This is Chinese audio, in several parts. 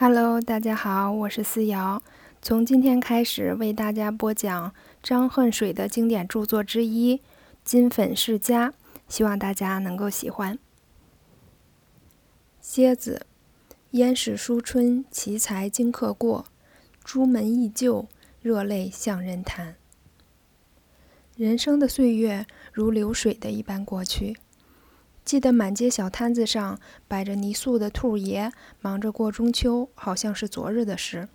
Hello，大家好，我是思瑶。从今天开始为大家播讲张恨水的经典著作之一《金粉世家》，希望大家能够喜欢。蝎子，燕市书春，奇才经客过，朱门忆旧，热泪向人谈。人生的岁月如流水的一般过去。记得满街小摊子上摆着泥塑的兔爷，忙着过中秋，好像是昨日的事。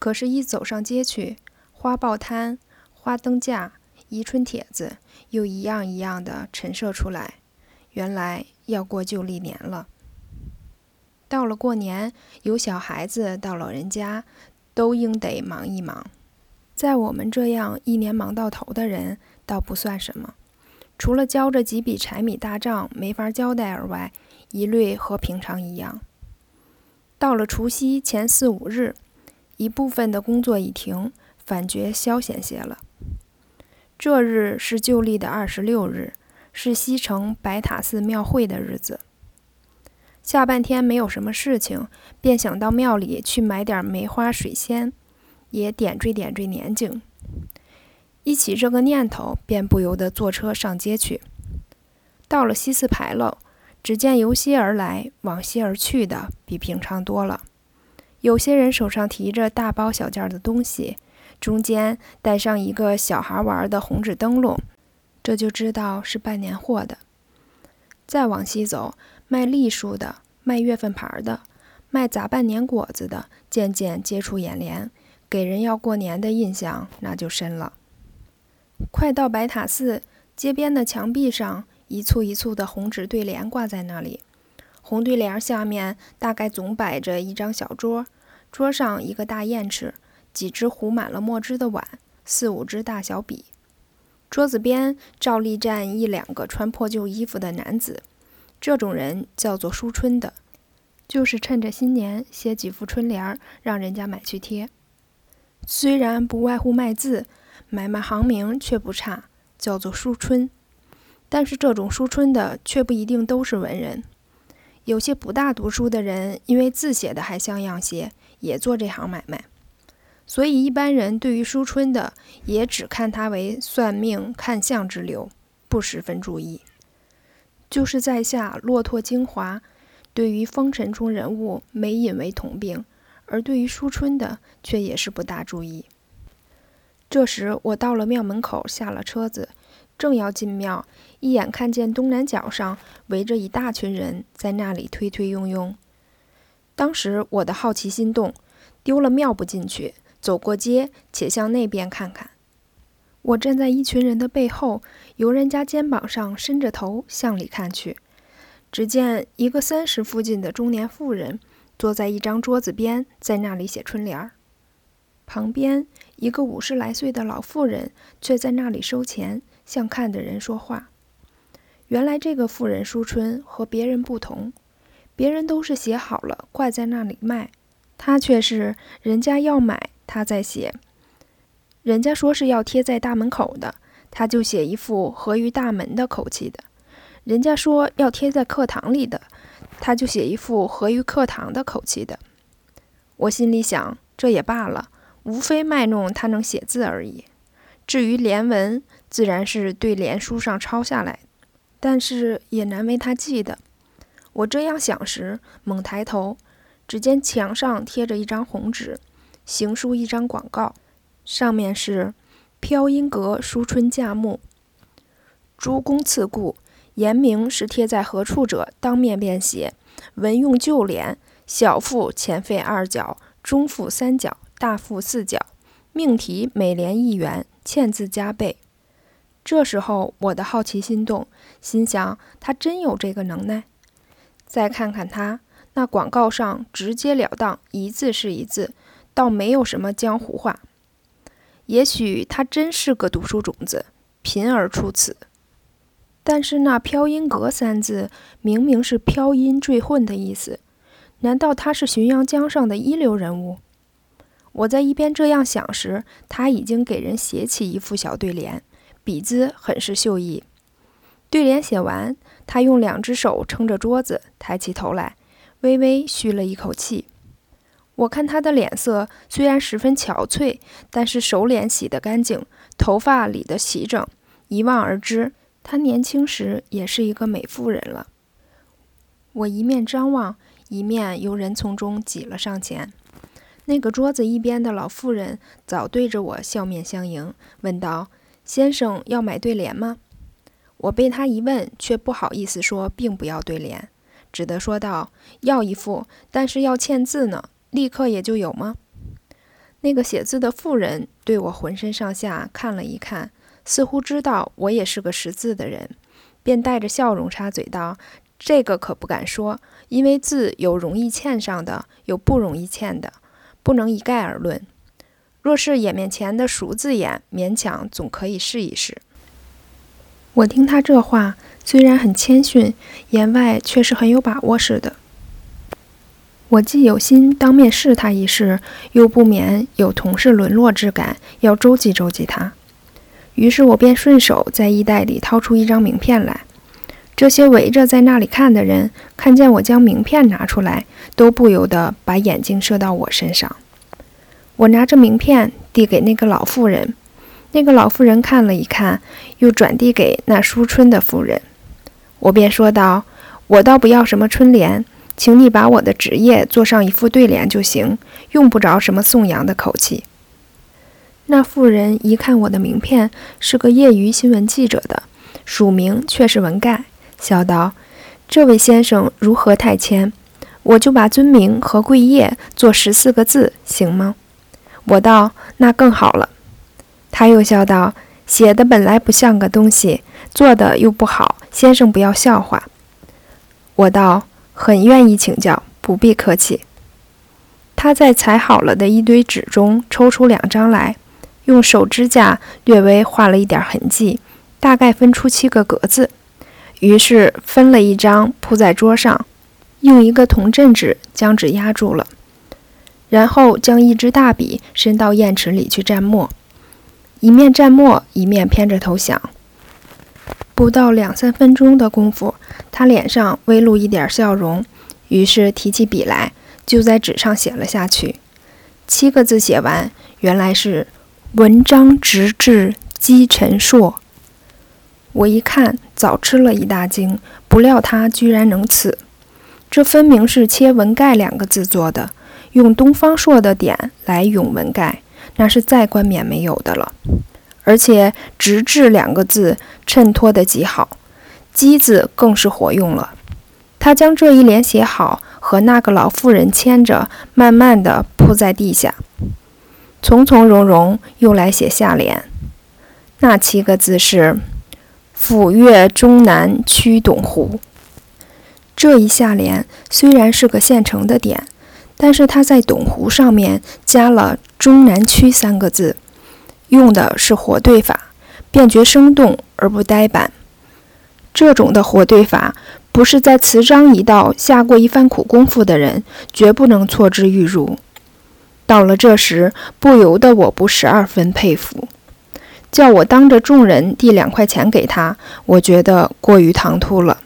可是，一走上街去，花报摊、花灯架、宜春帖子，又一样一样的陈设出来。原来要过旧历年了。到了过年，由小孩子到老人家，都应得忙一忙。在我们这样一年忙到头的人，倒不算什么。除了交着几笔柴米大账没法交代而外，一律和平常一样。到了除夕前四五日，一部分的工作已停，反觉消闲些了。这日是旧历的二十六日，是西城白塔寺庙会的日子。下半天没有什么事情，便想到庙里去买点梅花水仙，也点缀点缀年景。一起这个念头，便不由得坐车上街去。到了西四牌楼，只见由西而来、往西而去的比平常多了。有些人手上提着大包小件的东西，中间带上一个小孩玩的红纸灯笼，这就知道是办年货的。再往西走，卖栗树的、卖月份牌的、卖杂办年果子的，渐渐接触眼帘，给人要过年的印象那就深了。快到白塔寺，街边的墙壁上一簇一簇的红纸对联挂在那里。红对联下面大概总摆着一张小桌，桌上一个大砚池，几只糊满了墨汁的碗，四五支大小笔。桌子边照例站一两个穿破旧衣服的男子，这种人叫做书春的，就是趁着新年写几副春联，让人家买去贴。虽然不外乎卖字。买卖行名却不差，叫做书春。但是这种书春的却不一定都是文人，有些不大读书的人，因为字写的还像样些，也做这行买卖。所以一般人对于书春的，也只看他为算命看相之流，不十分注意。就是在下落拓精华，对于风尘中人物没引为同病，而对于书春的，却也是不大注意。这时，我到了庙门口，下了车子，正要进庙，一眼看见东南角上围着一大群人，在那里推推拥拥。当时我的好奇心动，丢了庙不进去，走过街，且向那边看看。我站在一群人的背后，由人家肩膀上伸着头向里看去，只见一个三十附近的中年妇人，坐在一张桌子边，在那里写春联儿。旁边一个五十来岁的老妇人却在那里收钱，向看的人说话。原来这个妇人舒春和别人不同，别人都是写好了挂在那里卖，她却是人家要买，她在写。人家说是要贴在大门口的，她就写一副合于大门的口气的；人家说要贴在课堂里的，她就写一副合于课堂的口气的。我心里想，这也罢了。无非卖弄他能写字而已。至于联文，自然是对联书上抄下来，但是也难为他记的。我这样想时，猛抬头，只见墙上贴着一张红纸，行书一张广告，上面是“飘音阁书春价目”。诸公赐故，言明是贴在何处者，当面便写。文用旧联，小腹前费二角，中腹三角。大幅四角，命题每联一元，欠字加倍。这时候我的好奇心动，心想他真有这个能耐。再看看他那广告上直截了当，一字是一字，倒没有什么江湖话。也许他真是个读书种子，贫而出此。但是那“飘音阁”三字，明明是飘音坠混的意思，难道他是浔阳江上的一流人物？我在一边这样想时，他已经给人写起一副小对联，笔姿很是秀逸。对联写完，他用两只手撑着桌子，抬起头来，微微吁了一口气。我看他的脸色虽然十分憔悴，但是手脸洗得干净，头发理得齐整，一望而知，他年轻时也是一个美妇人了。我一面张望，一面由人丛中挤了上前。那个桌子一边的老妇人早对着我笑面相迎，问道：“先生要买对联吗？”我被他一问，却不好意思说并不要对联，只得说道：“要一副，但是要签字呢。”立刻也就有吗？那个写字的妇人对我浑身上下看了一看，似乎知道我也是个识字的人，便带着笑容插嘴道：“这个可不敢说，因为字有容易欠上的，有不容易欠的，不能一概而论。若是眼面前的熟字眼，勉强总可以试一试。”我听他这话，虽然很谦逊，言外却是很有把握似的。我既有心当面试他一试，又不免有同事沦落之感，要周济周济他。于是我便顺手在衣袋里掏出一张名片来。这些围着在那里看的人，看见我将名片拿出来，都不由得把眼睛射到我身上。我拿着名片递给那个老妇人，那个老妇人看了一看，又转递给那书春的妇人。我便说道：“我倒不要什么春联。”请你把我的职业做上一副对联就行，用不着什么颂扬的口气。那妇人一看我的名片是个业余新闻记者的，署名却是文盖，笑道：“这位先生如何太谦？我就把尊名和贵业做十四个字，行吗？”我道：“那更好了。”他又笑道：“写的本来不像个东西，做的又不好，先生不要笑话。”我道。很愿意请教，不必客气。他在裁好了的一堆纸中抽出两张来，用手指甲略微画了一点痕迹，大概分出七个格子。于是分了一张铺在桌上，用一个铜镇纸将纸压住了，然后将一支大笔伸到砚池里去蘸墨，一面蘸墨一面偏着头想。不到两三分钟的功夫，他脸上微露一点笑容，于是提起笔来，就在纸上写了下去。七个字写完，原来是“文章直至积沉硕”。我一看，早吃了一大惊，不料他居然能此。这分明是切“文盖”两个字做的，用东方朔的点来咏文盖，那是再冠冕没有的了。而且“直至”两个字衬托得极好，“机”字更是活用了。他将这一联写好，和那个老妇人牵着，慢慢地铺在地下，从从容容又来写下联。那七个字是“抚越中南区董湖”。这一下联虽然是个现成的点，但是他在董湖上面加了“中南区”三个字。用的是活对法，便觉生动而不呆板。这种的活对法，不是在词章一道下过一番苦功夫的人，绝不能错之欲入。到了这时，不由得我不十二分佩服。叫我当着众人递两块钱给他，我觉得过于唐突了。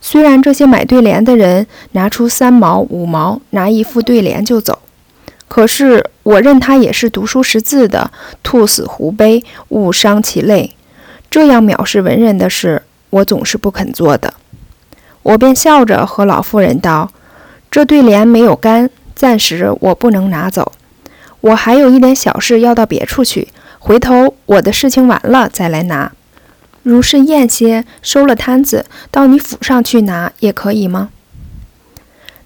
虽然这些买对联的人拿出三毛五毛，拿一副对联就走。可是我认他也是读书识字的，兔死狐悲，勿伤其类。这样藐视文人的事，我总是不肯做的。我便笑着和老妇人道：“这对联没有干，暂时我不能拿走。我还有一点小事要到别处去，回头我的事情完了再来拿。如是宴些，收了摊子，到你府上去拿也可以吗？”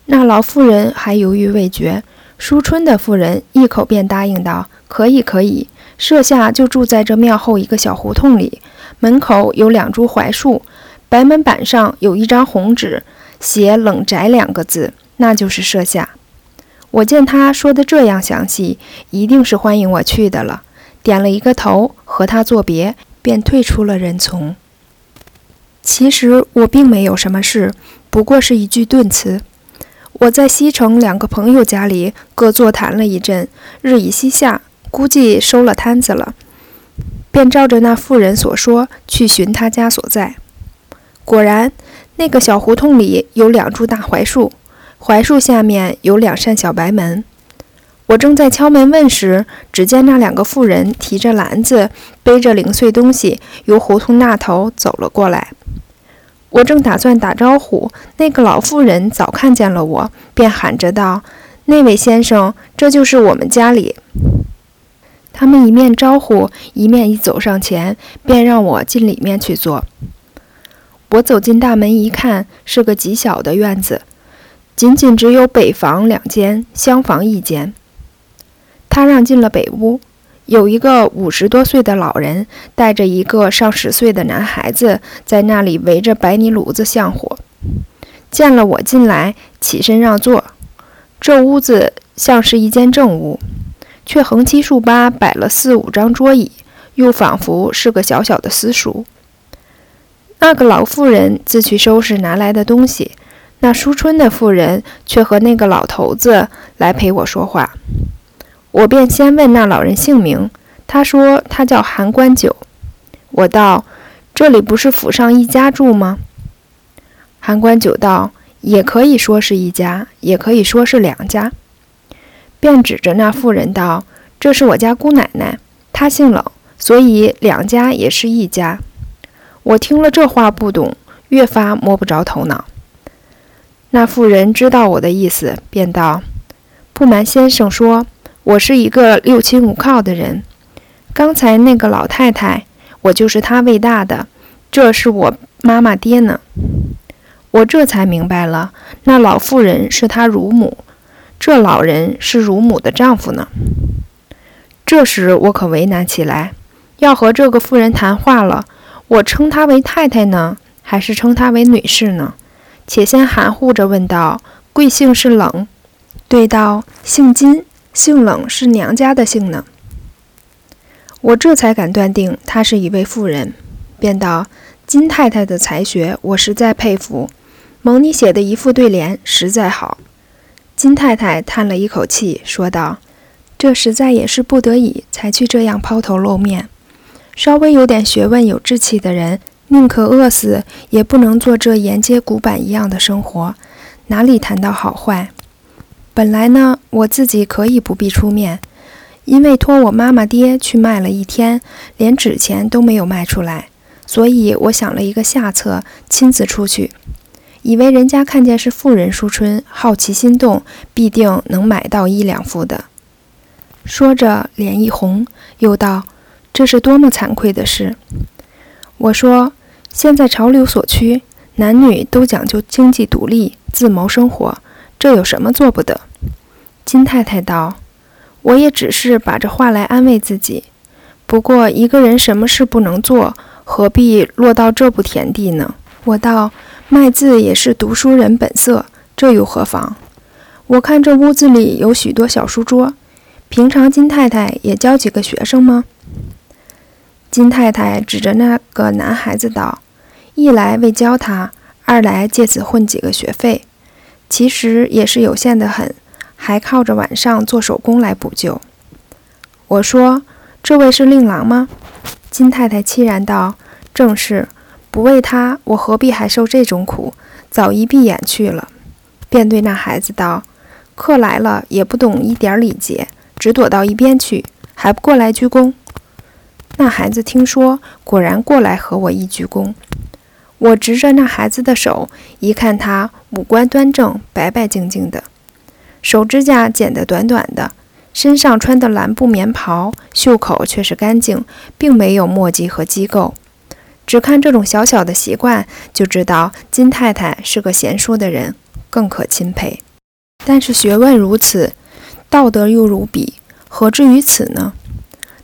那老妇人还犹豫未决。淑春的妇人一口便答应道：“可以，可以。舍下就住在这庙后一个小胡同里，门口有两株槐树，白门板上有一张红纸，写‘冷宅’两个字，那就是舍下。”我见他说的这样详细，一定是欢迎我去的了，点了一个头，和他作别，便退出了人丛。其实我并没有什么事，不过是一句顿词。我在西城两个朋友家里各坐谈了一阵，日已西下，估计收了摊子了，便照着那妇人所说去寻他家所在。果然，那个小胡同里有两株大槐树，槐树下面有两扇小白门，我正在敲门问时，只见那两个妇人提着篮子，背着零碎东西，由胡同那头走了过来。我正打算打招呼，那个老妇人早看见了我，便喊着道：“那位先生，这就是我们家里。”他们一面招呼，一面一走上前，便让我进里面去坐。我走进大门一看，是个极小的院子，仅仅只有北房两间，厢房一间。他让进了北屋，有一个五十多岁的老人带着一个上十岁的男孩子，在那里围着白泥炉子向火。见了我进来，起身让座。这屋子像是一间正屋，却横七竖八摆了四五张桌椅，又仿佛是个小小的私塾。那个老妇人自去收拾拿来的东西，那淑春的妇人却和那个老头子来陪我说话。我便先问那老人姓名，他说他叫韩官九。我道：“这里不是府上一家住吗？”韩官九道：“也可以说是一家，也可以说是两家。”便指着那妇人道：“这是我家姑奶奶，她姓冷，所以两家也是一家。”我听了这话不懂，越发摸不着头脑。那妇人知道我的意思，便道：“不瞒先生说。”我是一个六亲无靠的人，刚才那个老太太，我就是她喂大的，这是我妈妈爹呢。我这才明白了，那老妇人是她乳母，这老人是乳母的丈夫呢。这时我可为难起来，要和这个妇人谈话了，我称她为太太呢，还是称她为女士呢？且先含糊着问道：“贵姓是冷？”对道：“姓金。”姓冷是娘家的姓呢，我这才敢断定她是一位妇人，便道：“金太太的才学，我实在佩服。蒙你写的一副对联，实在好。”金太太叹了一口气，说道：“这实在也是不得已才去这样抛头露面。稍微有点学问、有志气的人，宁可饿死，也不能做这沿街古板一样的生活。哪里谈到好坏？”本来呢，我自己可以不必出面，因为托我妈妈爹去卖了一天，连纸钱都没有卖出来，所以我想了一个下策，亲自出去，以为人家看见是富人淑春，好奇心动，必定能买到一两副的。说着，脸一红，又道：“这是多么惭愧的事！”我说：“现在潮流所趋，男女都讲究经济独立，自谋生活。”这有什么做不得？金太太道：“我也只是把这话来安慰自己。不过一个人什么事不能做，何必落到这步田地呢？”我道：“卖字也是读书人本色，这又何妨？我看这屋子里有许多小书桌，平常金太太也教几个学生吗？”金太太指着那个男孩子道：“一来为教他，二来借此混几个学费。”其实也是有限的很，还靠着晚上做手工来补救。我说：“这位是令郎吗？”金太太凄然道：“正是。不为他，我何必还受这种苦？早一闭眼去了。”便对那孩子道：“客来了也不懂一点礼节，只躲到一边去，还不过来鞠躬。”那孩子听说，果然过来和我一鞠躬。我执着那孩子的手，一看他五官端正，白白净净的，手指甲剪得短短的，身上穿的蓝布棉袍，袖口却是干净，并没有墨迹和机构。只看这种小小的习惯，就知道金太太是个贤淑的人，更可钦佩。但是学问如此，道德又如彼，何至于此呢？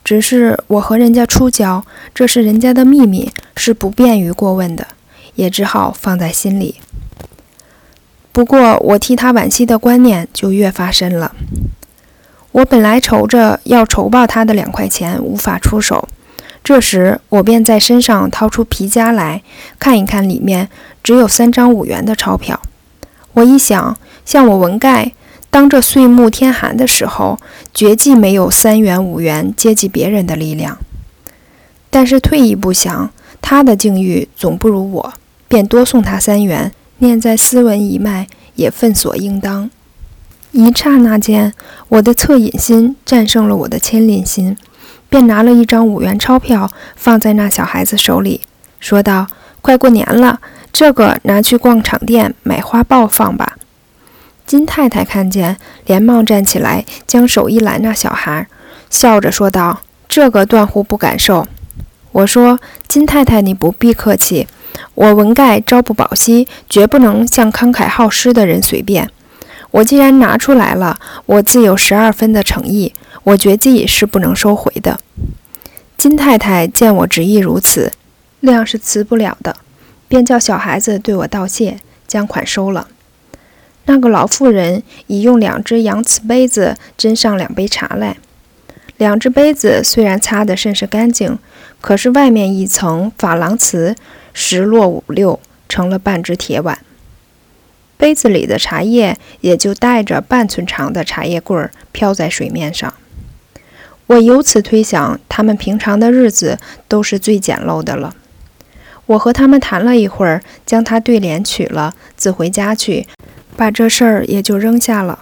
只是我和人家初交，这是人家的秘密，是不便于过问的。也只好放在心里。不过我替他惋惜的观念就越发深了。我本来愁着要酬报他的两块钱无法出手，这时我便在身上掏出皮夹来看一看，里面只有三张五元的钞票。我一想，像我文盖当这岁暮天寒的时候，绝技没有三元五元接济别人的力量。但是退一步想，他的境遇总不如我。便多送他三元，念在斯文一脉，也分所应当。一刹那间，我的恻隐心战胜了我的牵连心，便拿了一张五元钞票放在那小孩子手里，说道：“快过年了，这个拿去逛场店买花豹放吧。”金太太看见，连忙站起来，将手一拦那小孩，笑着说道：“这个断乎不敢收。”我说：“金太太，你不必客气，我文盖朝不保夕，绝不能向慷慨好施的人随便。”我既然拿出来了，我自有十二分的诚意，我决计是不能收回的。金太太见我执意如此，谅是辞不了的，便叫小孩子对我道谢，将款收了。那个老妇人已用两只洋瓷杯子斟上两杯茶来，两只杯子虽然擦得甚是干净，可是外面一层珐琅瓷石落五六，成了半只铁碗。杯子里的茶叶也就带着半寸长的茶叶棍儿飘在水面上。我由此推想，他们平常的日子都是最简陋的了。我和他们谈了一会儿，将他对联取了，自回家去，把这事儿也就扔下了。